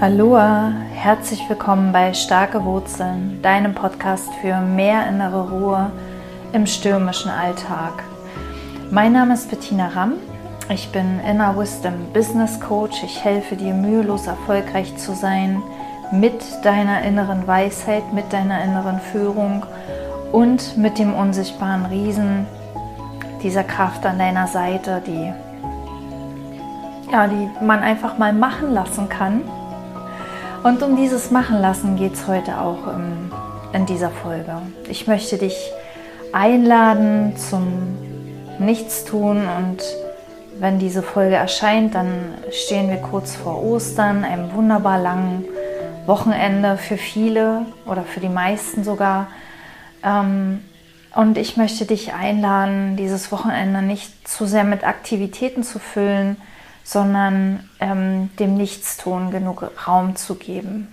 Aloha, herzlich willkommen bei Starke Wurzeln, deinem Podcast für mehr innere Ruhe im stürmischen Alltag. Mein Name ist Bettina Ramm, ich bin Inner Wisdom Business Coach. Ich helfe dir mühelos erfolgreich zu sein mit deiner inneren Weisheit, mit deiner inneren Führung und mit dem unsichtbaren Riesen, dieser Kraft an deiner Seite, die ja, die man einfach mal machen lassen kann und um dieses Machen lassen geht es heute auch ähm, in dieser Folge. Ich möchte dich einladen zum Nichtstun und wenn diese Folge erscheint, dann stehen wir kurz vor Ostern, einem wunderbar langen Wochenende für viele oder für die meisten sogar. Ähm, und ich möchte dich einladen, dieses Wochenende nicht zu sehr mit Aktivitäten zu füllen, sondern ähm, dem Nichtstun genug Raum zu geben.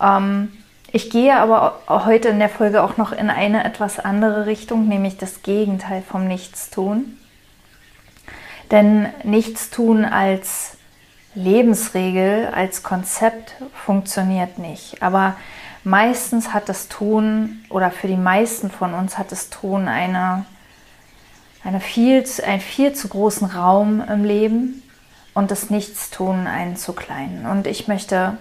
Ähm, ich gehe aber heute in der Folge auch noch in eine etwas andere Richtung, nämlich das Gegenteil vom Nichtstun. Denn Nichtstun als Lebensregel, als Konzept funktioniert nicht. Aber meistens hat das Tun oder für die meisten von uns hat das Tun eine, eine viel, einen viel zu großen Raum im Leben und das Nichtstun einen zu klein. Und ich möchte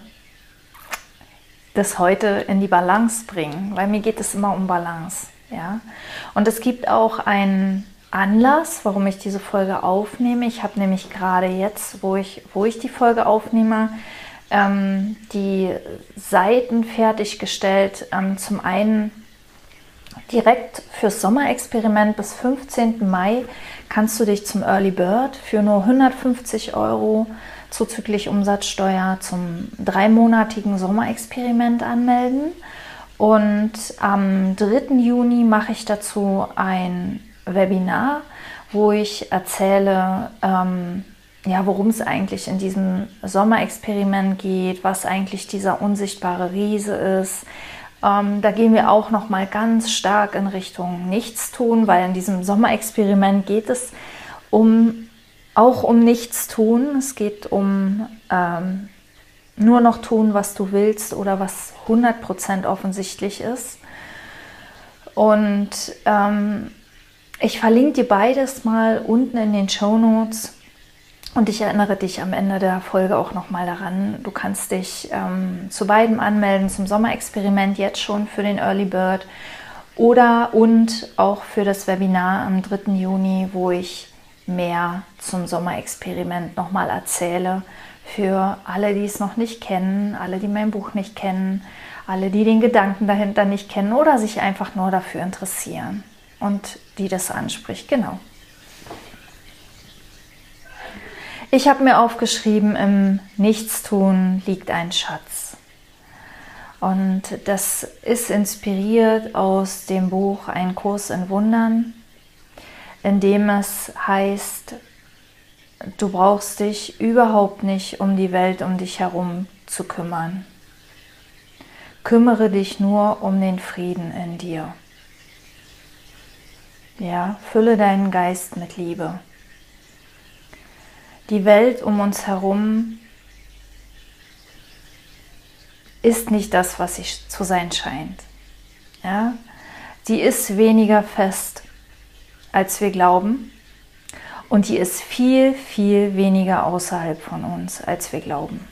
das heute in die Balance bringen, weil mir geht es immer um Balance. Ja? Und es gibt auch einen Anlass, warum ich diese Folge aufnehme. Ich habe nämlich gerade jetzt, wo ich, wo ich die Folge aufnehme, ähm, die Seiten fertiggestellt. Ähm, zum einen direkt fürs Sommerexperiment bis 15. Mai kannst du dich zum Early Bird für nur 150 Euro zuzüglich Umsatzsteuer zum dreimonatigen Sommerexperiment anmelden. Und am 3. Juni mache ich dazu ein Webinar, wo ich erzähle, ähm, ja, worum es eigentlich in diesem Sommerexperiment geht, was eigentlich dieser unsichtbare Riese ist, ähm, da gehen wir auch noch mal ganz stark in Richtung Nichtstun, weil in diesem Sommerexperiment geht es um auch um Nichtstun. Es geht um ähm, nur noch tun, was du willst oder was 100% offensichtlich ist. Und ähm, ich verlinke dir beides mal unten in den Show Notes. Und ich erinnere dich am Ende der Folge auch nochmal daran, du kannst dich ähm, zu beiden anmelden, zum Sommerexperiment jetzt schon für den Early Bird oder und auch für das Webinar am 3. Juni, wo ich mehr zum Sommerexperiment nochmal erzähle. Für alle, die es noch nicht kennen, alle, die mein Buch nicht kennen, alle, die den Gedanken dahinter nicht kennen oder sich einfach nur dafür interessieren und die das anspricht. Genau. Ich habe mir aufgeschrieben, im Nichtstun liegt ein Schatz. Und das ist inspiriert aus dem Buch Ein Kurs in Wundern, in dem es heißt, du brauchst dich überhaupt nicht um die Welt um dich herum zu kümmern. Kümmere dich nur um den Frieden in dir. Ja, fülle deinen Geist mit Liebe die Welt um uns herum ist nicht das, was sie zu sein scheint. Ja? Die ist weniger fest, als wir glauben. Und die ist viel, viel weniger außerhalb von uns, als wir glauben.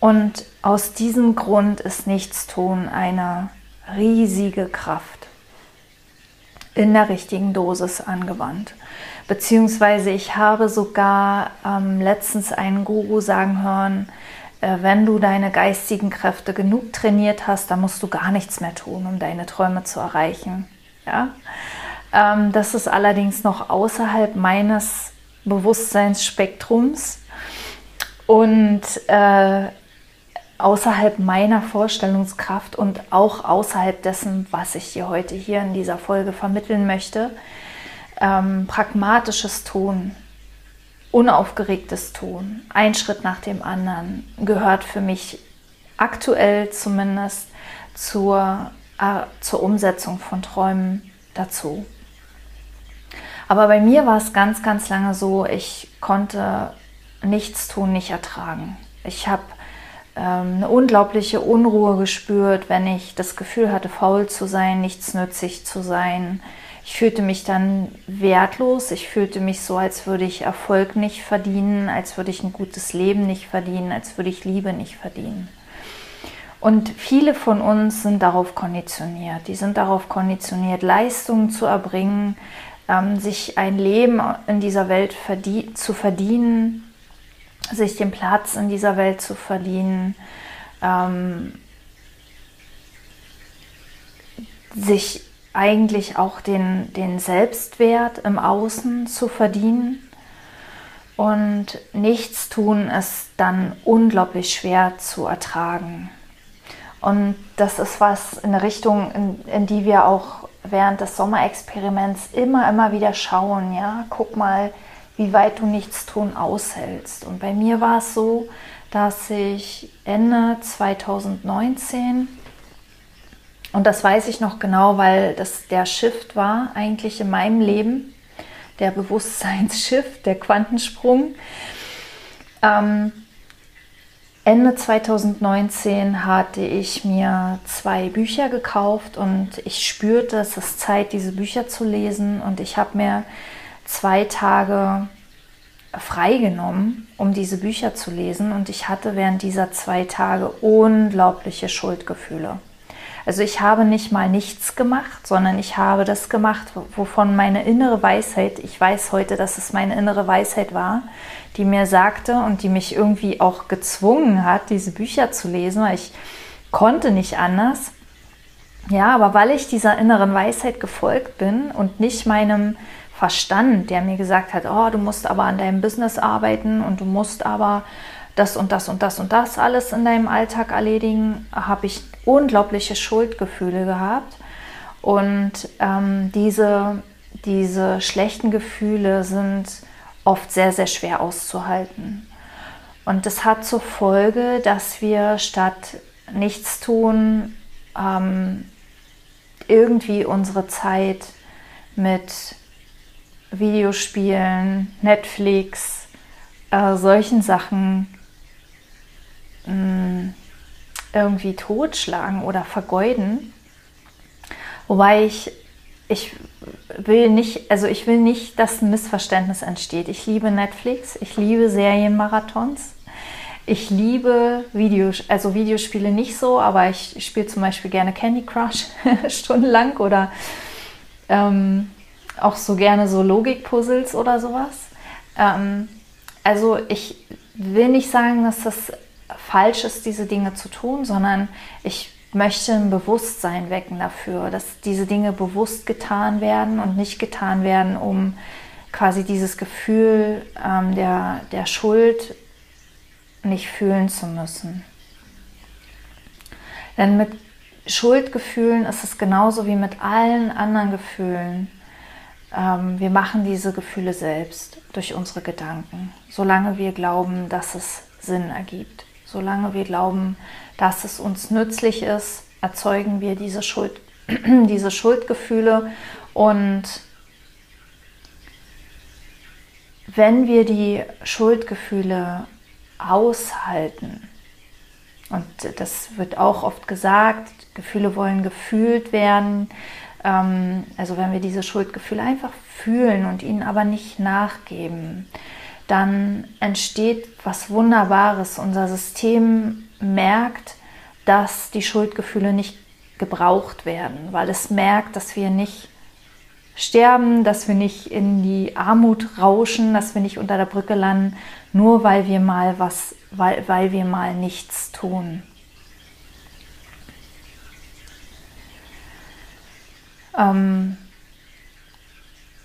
Und aus diesem Grund ist Nichtstun eine riesige Kraft in der richtigen Dosis angewandt. Beziehungsweise ich habe sogar ähm, letztens einen Guru sagen hören, äh, wenn du deine geistigen Kräfte genug trainiert hast, dann musst du gar nichts mehr tun, um deine Träume zu erreichen. Ja? Ähm, das ist allerdings noch außerhalb meines Bewusstseinsspektrums und äh, außerhalb meiner Vorstellungskraft und auch außerhalb dessen, was ich dir heute hier in dieser Folge vermitteln möchte ähm, pragmatisches Tun, unaufgeregtes Tun, ein Schritt nach dem anderen, gehört für mich aktuell zumindest zur, äh, zur Umsetzung von Träumen dazu. Aber bei mir war es ganz, ganz lange so, ich konnte nichts tun, nicht ertragen. Ich habe ähm, eine unglaubliche Unruhe gespürt, wenn ich das Gefühl hatte, faul zu sein, nichtsnützig zu sein. Ich fühlte mich dann wertlos. Ich fühlte mich so, als würde ich Erfolg nicht verdienen, als würde ich ein gutes Leben nicht verdienen, als würde ich Liebe nicht verdienen. Und viele von uns sind darauf konditioniert. Die sind darauf konditioniert, Leistungen zu erbringen, ähm, sich ein Leben in dieser Welt verdien zu verdienen, sich den Platz in dieser Welt zu verdienen, ähm, sich eigentlich auch den, den Selbstwert im Außen zu verdienen. Und nichts tun ist dann unglaublich schwer zu ertragen. Und das ist was in eine Richtung, in, in die wir auch während des Sommerexperiments immer, immer wieder schauen. Ja, guck mal, wie weit du nichts tun aushältst. Und bei mir war es so, dass ich Ende 2019 und das weiß ich noch genau, weil das der Shift war eigentlich in meinem Leben, der Bewusstseinsshift, der Quantensprung. Ähm, Ende 2019 hatte ich mir zwei Bücher gekauft und ich spürte, es ist Zeit, diese Bücher zu lesen. Und ich habe mir zwei Tage freigenommen, um diese Bücher zu lesen. Und ich hatte während dieser zwei Tage unglaubliche Schuldgefühle. Also ich habe nicht mal nichts gemacht, sondern ich habe das gemacht, wovon meine innere Weisheit, ich weiß heute, dass es meine innere Weisheit war, die mir sagte und die mich irgendwie auch gezwungen hat, diese Bücher zu lesen, weil ich konnte nicht anders. Ja, aber weil ich dieser inneren Weisheit gefolgt bin und nicht meinem Verstand, der mir gesagt hat, oh, du musst aber an deinem Business arbeiten und du musst aber das und das und das und das alles in deinem Alltag erledigen, habe ich unglaubliche Schuldgefühle gehabt. Und ähm, diese, diese schlechten Gefühle sind oft sehr, sehr schwer auszuhalten. Und das hat zur Folge, dass wir statt nichts tun, ähm, irgendwie unsere Zeit mit Videospielen, Netflix, äh, solchen Sachen mh, mm, irgendwie totschlagen oder vergeuden. Wobei ich, ich will nicht, also ich will nicht, dass ein Missverständnis entsteht. Ich liebe Netflix, ich liebe Serienmarathons. Ich liebe Videos, also Videospiele nicht so, aber ich spiele zum Beispiel gerne Candy Crush stundenlang oder ähm, auch so gerne so Logikpuzzles oder sowas. Ähm, also ich will nicht sagen, dass das falsch ist, diese Dinge zu tun, sondern ich möchte ein Bewusstsein wecken dafür, dass diese Dinge bewusst getan werden und nicht getan werden, um quasi dieses Gefühl ähm, der, der Schuld nicht fühlen zu müssen. Denn mit Schuldgefühlen ist es genauso wie mit allen anderen Gefühlen. Ähm, wir machen diese Gefühle selbst durch unsere Gedanken, solange wir glauben, dass es Sinn ergibt. Solange wir glauben, dass es uns nützlich ist, erzeugen wir diese, Schuld, diese Schuldgefühle. Und wenn wir die Schuldgefühle aushalten, und das wird auch oft gesagt, Gefühle wollen gefühlt werden, ähm, also wenn wir diese Schuldgefühle einfach fühlen und ihnen aber nicht nachgeben, dann entsteht was Wunderbares. Unser System merkt, dass die Schuldgefühle nicht gebraucht werden, weil es merkt, dass wir nicht sterben, dass wir nicht in die Armut rauschen, dass wir nicht unter der Brücke landen, nur weil wir mal was, weil, weil wir mal nichts tun. Ähm,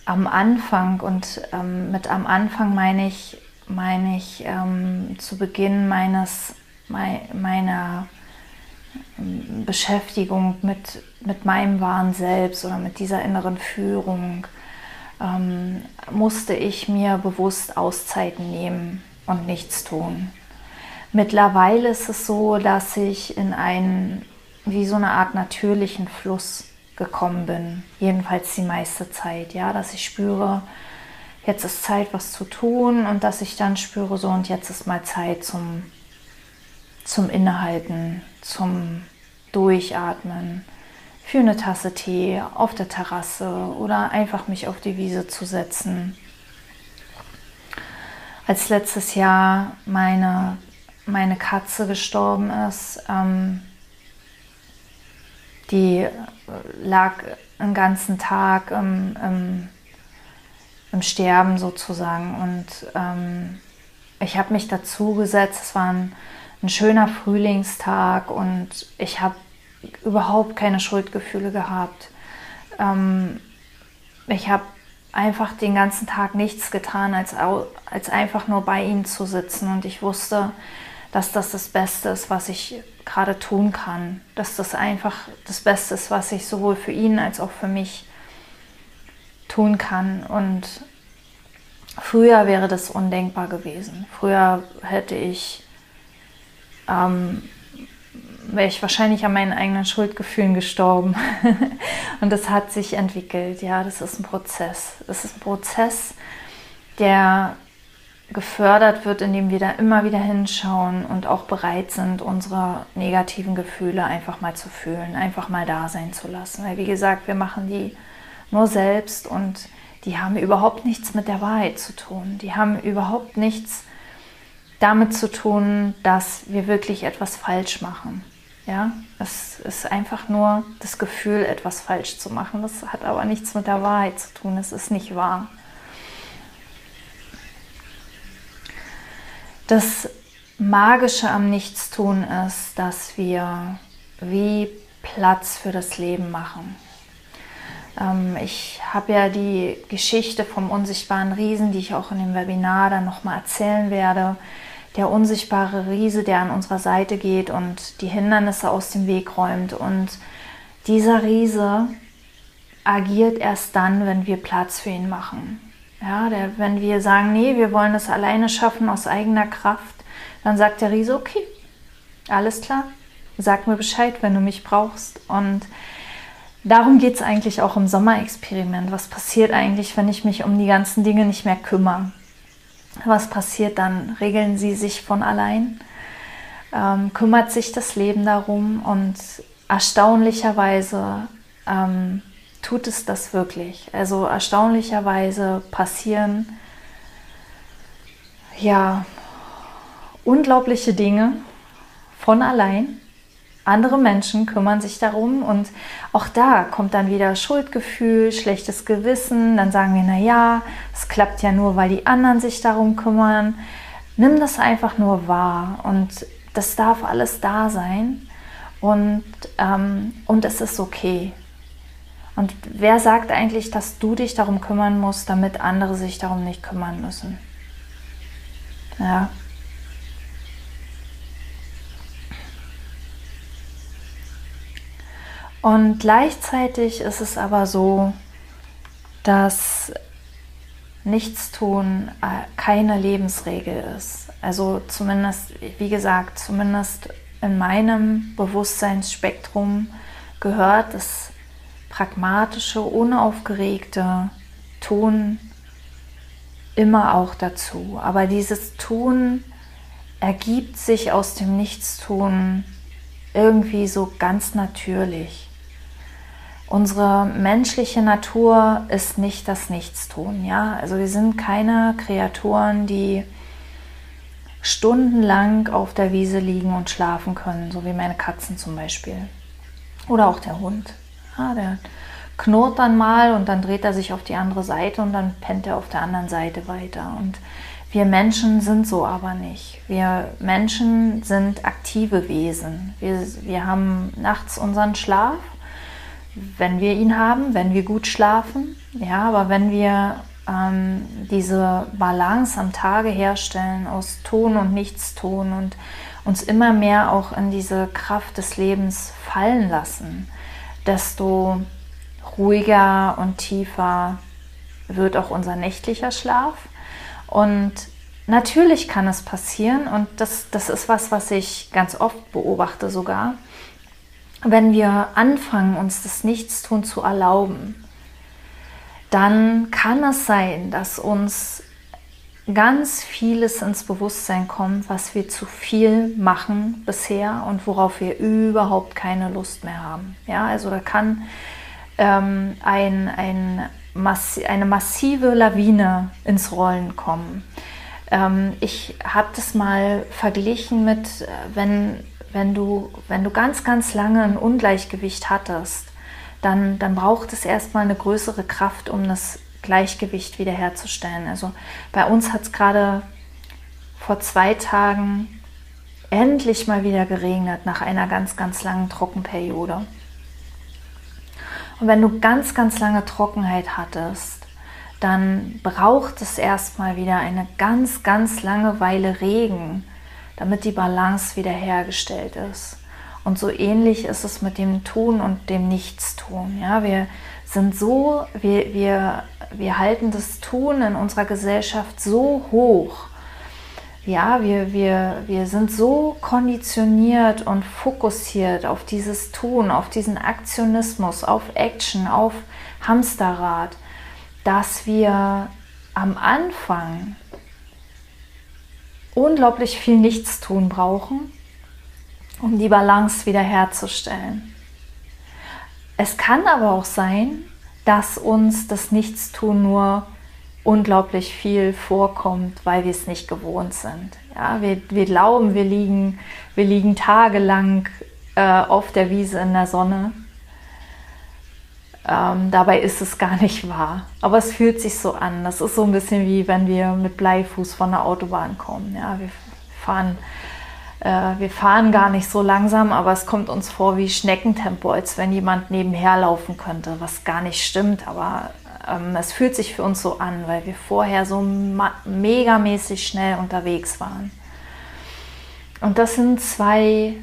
am Anfang und ähm, mit am Anfang meine ich, meine ich ähm, zu Beginn meines, me, meiner ähm, Beschäftigung mit, mit meinem wahren Selbst oder mit dieser inneren Führung ähm, musste ich mir bewusst Auszeiten nehmen und nichts tun. Mittlerweile ist es so, dass ich in einen, wie so eine Art natürlichen Fluss gekommen bin. Jedenfalls die meiste Zeit, ja, dass ich spüre, jetzt ist Zeit, was zu tun und dass ich dann spüre, so und jetzt ist mal Zeit zum zum Innehalten, zum Durchatmen, für eine Tasse Tee auf der Terrasse oder einfach mich auf die Wiese zu setzen. Als letztes Jahr meine, meine Katze gestorben ist, ähm, die lag einen ganzen Tag im, im, im Sterben sozusagen und ähm, ich habe mich dazu gesetzt. Es war ein, ein schöner Frühlingstag und ich habe überhaupt keine Schuldgefühle gehabt. Ähm, ich habe einfach den ganzen Tag nichts getan, als, als einfach nur bei ihm zu sitzen. Und ich wusste, dass das das Beste ist, was ich gerade tun kann. Dass das einfach das Beste ist, was ich sowohl für ihn als auch für mich tun kann. Und früher wäre das undenkbar gewesen. Früher hätte ich ähm, wäre ich wahrscheinlich an meinen eigenen Schuldgefühlen gestorben. und das hat sich entwickelt. Ja, das ist ein Prozess. Das ist ein Prozess, der gefördert wird, indem wir da immer wieder hinschauen und auch bereit sind, unsere negativen Gefühle einfach mal zu fühlen, einfach mal da sein zu lassen. Weil wie gesagt, wir machen die nur selbst und die haben überhaupt nichts mit der Wahrheit zu tun. Die haben überhaupt nichts damit zu tun, dass wir wirklich etwas falsch machen. Ja, es ist einfach nur das Gefühl, etwas falsch zu machen. Das hat aber nichts mit der Wahrheit zu tun. Es ist nicht wahr. Das Magische am Nichtstun ist, dass wir wie Platz für das Leben machen. Ähm, ich habe ja die Geschichte vom unsichtbaren Riesen, die ich auch in dem Webinar dann nochmal erzählen werde, der unsichtbare Riese, der an unserer Seite geht und die Hindernisse aus dem Weg räumt. Und dieser Riese agiert erst dann, wenn wir Platz für ihn machen. Ja, der, wenn wir sagen, nee, wir wollen das alleine schaffen aus eigener Kraft, dann sagt der Riese, okay, alles klar, sag mir Bescheid, wenn du mich brauchst. Und darum geht es eigentlich auch im Sommerexperiment. Was passiert eigentlich, wenn ich mich um die ganzen Dinge nicht mehr kümmere? Was passiert dann? Regeln sie sich von allein? Ähm, kümmert sich das Leben darum? Und erstaunlicherweise ähm, tut es das wirklich. Also erstaunlicherweise passieren ja unglaubliche Dinge von allein andere Menschen kümmern sich darum und auch da kommt dann wieder Schuldgefühl, schlechtes Gewissen. Dann sagen wir, na ja, es klappt ja nur, weil die anderen sich darum kümmern. Nimm das einfach nur wahr und das darf alles da sein und, ähm, und es ist okay. Und wer sagt eigentlich, dass du dich darum kümmern musst, damit andere sich darum nicht kümmern müssen? Ja, Und gleichzeitig ist es aber so, dass Nichtstun äh, keine Lebensregel ist. Also zumindest, wie gesagt, zumindest in meinem Bewusstseinsspektrum gehört das pragmatische, unaufgeregte Tun immer auch dazu. Aber dieses Tun ergibt sich aus dem Nichtstun irgendwie so ganz natürlich. Unsere menschliche Natur ist nicht das Nichtstun, ja. Also wir sind keine Kreaturen, die stundenlang auf der Wiese liegen und schlafen können, so wie meine Katzen zum Beispiel. Oder auch der Hund. Ja, der knurrt dann mal und dann dreht er sich auf die andere Seite und dann pennt er auf der anderen Seite weiter. Und wir Menschen sind so aber nicht. Wir Menschen sind aktive Wesen. Wir, wir haben nachts unseren Schlaf wenn wir ihn haben, wenn wir gut schlafen. Ja, aber wenn wir ähm, diese Balance am Tage herstellen aus Tun und Nichtstun und uns immer mehr auch in diese Kraft des Lebens fallen lassen, desto ruhiger und tiefer wird auch unser nächtlicher Schlaf. Und natürlich kann es passieren, und das, das ist was, was ich ganz oft beobachte sogar, wenn wir anfangen, uns das Nichtstun zu erlauben, dann kann es sein, dass uns ganz vieles ins Bewusstsein kommt, was wir zu viel machen bisher und worauf wir überhaupt keine Lust mehr haben. Ja, also da kann ähm, ein, ein massi eine massive Lawine ins Rollen kommen. Ähm, ich habe das mal verglichen mit, äh, wenn, wenn, du, wenn du ganz, ganz lange ein Ungleichgewicht hattest, dann, dann braucht es erstmal eine größere Kraft, um das Gleichgewicht wiederherzustellen. Also bei uns hat es gerade vor zwei Tagen endlich mal wieder geregnet nach einer ganz, ganz langen Trockenperiode. Und wenn du ganz, ganz lange Trockenheit hattest, dann braucht es erstmal wieder eine ganz, ganz lange Weile Regen, damit die Balance wiederhergestellt ist. Und so ähnlich ist es mit dem Tun und dem Nichtstun. Ja, wir sind so, wir, wir, wir halten das Tun in unserer Gesellschaft so hoch. Ja, wir, wir, wir sind so konditioniert und fokussiert auf dieses Tun, auf diesen Aktionismus, auf Action, auf Hamsterrad, dass wir am Anfang unglaublich viel Nichtstun brauchen um die Balance wiederherzustellen. Es kann aber auch sein, dass uns das Nichtstun nur unglaublich viel vorkommt, weil wir es nicht gewohnt sind. Ja, wir, wir glauben, wir liegen, wir liegen tagelang äh, auf der Wiese in der Sonne. Ähm, dabei ist es gar nicht wahr. Aber es fühlt sich so an. Das ist so ein bisschen wie wenn wir mit Bleifuß von der Autobahn kommen. Ja, wir fahren wir fahren gar nicht so langsam, aber es kommt uns vor wie Schneckentempo, als wenn jemand nebenher laufen könnte, was gar nicht stimmt, aber ähm, es fühlt sich für uns so an, weil wir vorher so megamäßig schnell unterwegs waren. Und das sind zwei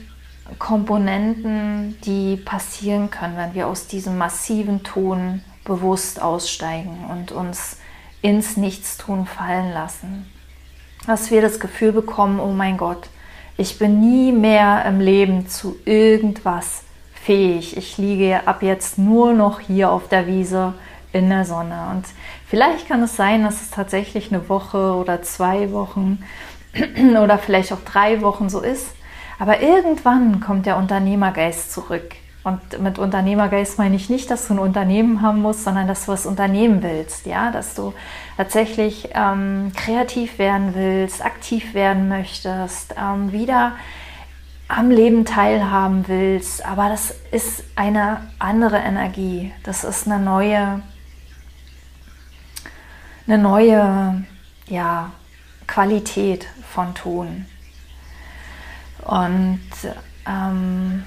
Komponenten, die passieren können, wenn wir aus diesem massiven Ton bewusst aussteigen und uns ins Nichtstun fallen lassen. Dass wir das Gefühl bekommen, oh mein Gott, ich bin nie mehr im Leben zu irgendwas fähig. Ich liege ab jetzt nur noch hier auf der Wiese in der Sonne. Und vielleicht kann es sein, dass es tatsächlich eine Woche oder zwei Wochen oder vielleicht auch drei Wochen so ist. Aber irgendwann kommt der Unternehmergeist zurück. Und mit Unternehmergeist meine ich nicht, dass du ein Unternehmen haben musst, sondern dass du was unternehmen willst. Ja, dass du tatsächlich ähm, kreativ werden willst, aktiv werden möchtest, ähm, wieder am Leben teilhaben willst. Aber das ist eine andere Energie. Das ist eine neue, eine neue, ja, Qualität von Tun. Und ähm,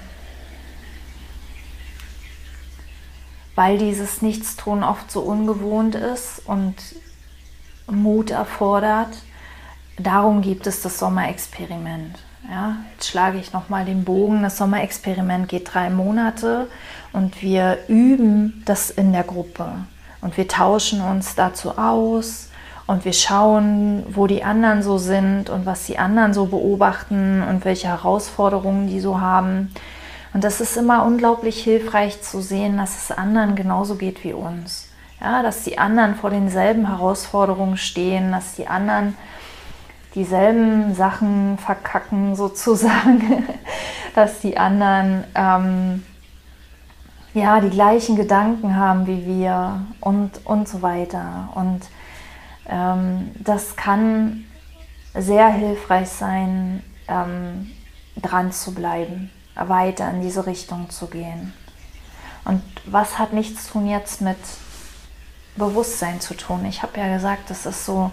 weil dieses Nichtstun oft so ungewohnt ist und Mut erfordert. Darum gibt es das Sommerexperiment. Ja, jetzt schlage ich nochmal den Bogen. Das Sommerexperiment geht drei Monate und wir üben das in der Gruppe. Und wir tauschen uns dazu aus und wir schauen, wo die anderen so sind und was die anderen so beobachten und welche Herausforderungen die so haben. Und das ist immer unglaublich hilfreich zu sehen, dass es anderen genauso geht wie uns. Ja, dass die anderen vor denselben Herausforderungen stehen, dass die anderen dieselben Sachen verkacken sozusagen, dass die anderen ähm, ja die gleichen Gedanken haben wie wir und, und so weiter. Und ähm, das kann sehr hilfreich sein, ähm, dran zu bleiben weiter in diese Richtung zu gehen. Und was hat nichts tun jetzt mit Bewusstsein zu tun? Ich habe ja gesagt, das ist so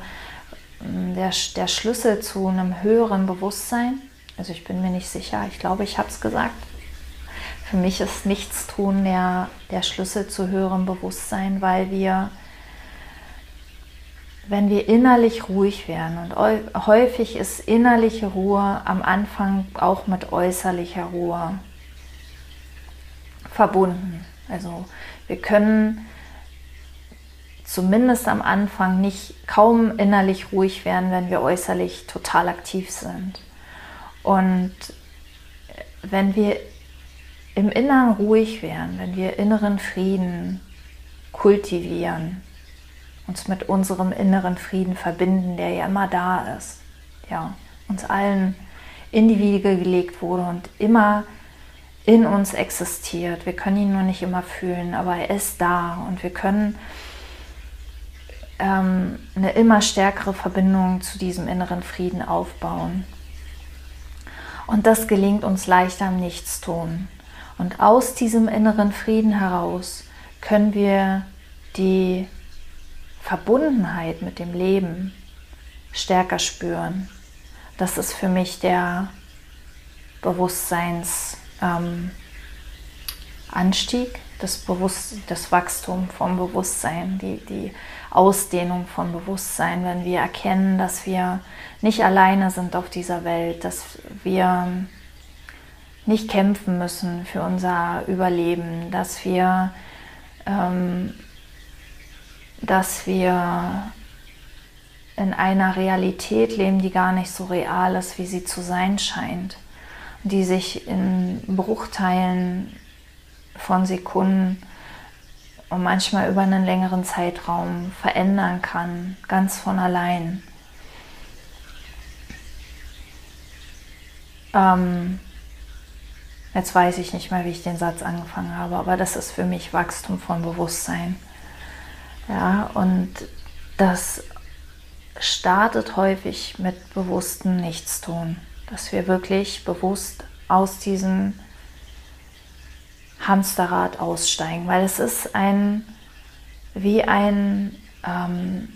mm, der, der Schlüssel zu einem höheren Bewusstsein. Also ich bin mir nicht sicher, ich glaube, ich habe es gesagt. Für mich ist Nichtstun der, der Schlüssel zu höherem Bewusstsein, weil wir wenn wir innerlich ruhig werden. Und häufig ist innerliche Ruhe am Anfang auch mit äußerlicher Ruhe verbunden. Also wir können zumindest am Anfang nicht kaum innerlich ruhig werden, wenn wir äußerlich total aktiv sind. Und wenn wir im Inneren ruhig werden, wenn wir inneren Frieden kultivieren, uns mit unserem inneren Frieden verbinden, der ja immer da ist, ja, uns allen in die Wiege gelegt wurde und immer in uns existiert. Wir können ihn nur nicht immer fühlen, aber er ist da und wir können ähm, eine immer stärkere Verbindung zu diesem inneren Frieden aufbauen. Und das gelingt uns leichter im Nichtstun. Und aus diesem inneren Frieden heraus können wir die Verbundenheit mit dem Leben stärker spüren. Das ist für mich der Bewusstseinsanstieg, ähm, das, Bewusst das Wachstum vom Bewusstsein, die, die Ausdehnung von Bewusstsein, wenn wir erkennen, dass wir nicht alleine sind auf dieser Welt, dass wir nicht kämpfen müssen für unser Überleben, dass wir, ähm, dass wir in einer Realität leben, die gar nicht so real ist, wie sie zu sein scheint, die sich in Bruchteilen von Sekunden und manchmal über einen längeren Zeitraum verändern kann, ganz von allein. Ähm, Jetzt weiß ich nicht mehr, wie ich den Satz angefangen habe, aber das ist für mich Wachstum von Bewusstsein. Ja, und das startet häufig mit bewusstem Nichtstun, dass wir wirklich bewusst aus diesem Hamsterrad aussteigen, weil es ist ein wie ein ähm,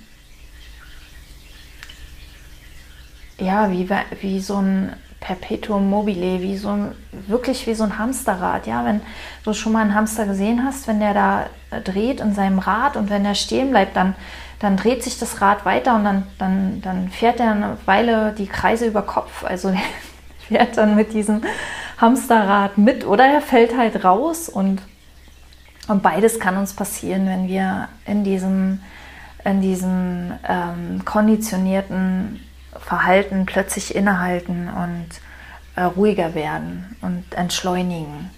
ja wie, wie so ein Perpetuum mobile, wie so ein, wirklich wie so ein Hamsterrad. Ja, wenn du schon mal einen Hamster gesehen hast, wenn der da äh, dreht in seinem Rad und wenn der stehen bleibt, dann, dann dreht sich das Rad weiter und dann, dann, dann fährt er eine Weile die Kreise über Kopf. Also fährt dann mit diesem Hamsterrad mit oder er fällt halt raus und, und beides kann uns passieren, wenn wir in diesem, in diesem ähm, konditionierten Verhalten plötzlich innehalten und äh, ruhiger werden und entschleunigen.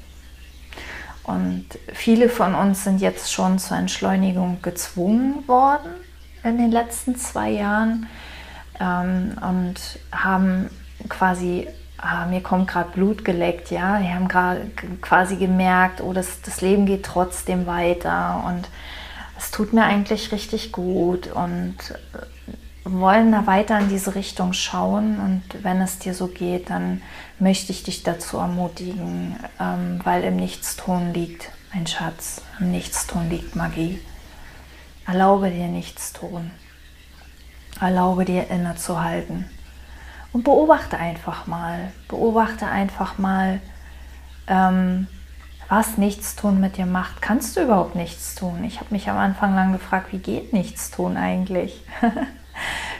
Und viele von uns sind jetzt schon zur Entschleunigung gezwungen worden in den letzten zwei Jahren ähm, und haben quasi, ah, mir kommt gerade Blut geleckt, ja, die haben gerade quasi gemerkt, oh, das, das Leben geht trotzdem weiter und es tut mir eigentlich richtig gut und wollen da weiter in diese Richtung schauen und wenn es dir so geht, dann möchte ich dich dazu ermutigen, ähm, weil im Nichtstun liegt ein Schatz, im Nichtstun liegt Magie. Erlaube dir Nichtstun. Erlaube dir innezuhalten. Und beobachte einfach mal, beobachte einfach mal, ähm, was Nichtstun mit dir macht. Kannst du überhaupt nichts tun? Ich habe mich am Anfang lang gefragt, wie geht Nichtstun eigentlich?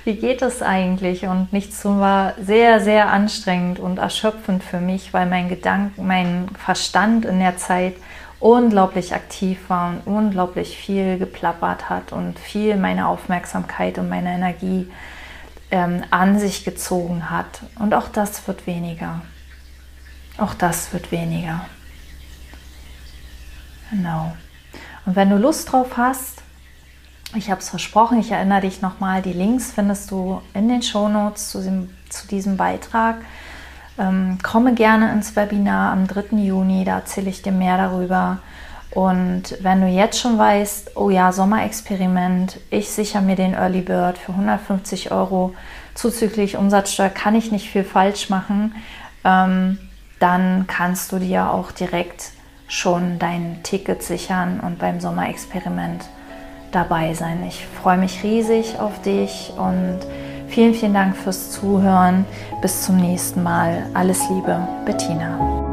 wie geht es eigentlich? Und nichts war sehr, sehr anstrengend und erschöpfend für mich, weil mein Gedanken, mein Verstand in der Zeit unglaublich aktiv war und unglaublich viel geplappert hat und viel meine Aufmerksamkeit und meine Energie ähm, an sich gezogen hat. Und auch das wird weniger. Auch das wird weniger. Genau. Und wenn du Lust drauf hast, ich habe es versprochen, ich erinnere dich nochmal, die Links findest du in den Shownotes zu diesem, zu diesem Beitrag. Ähm, komme gerne ins Webinar am 3. Juni, da erzähle ich dir mehr darüber. Und wenn du jetzt schon weißt, oh ja, Sommerexperiment, ich sichere mir den Early Bird für 150 Euro zuzüglich Umsatzsteuer, kann ich nicht viel falsch machen, ähm, dann kannst du dir auch direkt schon dein Ticket sichern und beim Sommerexperiment dabei sein. Ich freue mich riesig auf dich und vielen, vielen Dank fürs Zuhören. Bis zum nächsten Mal. Alles Liebe, Bettina.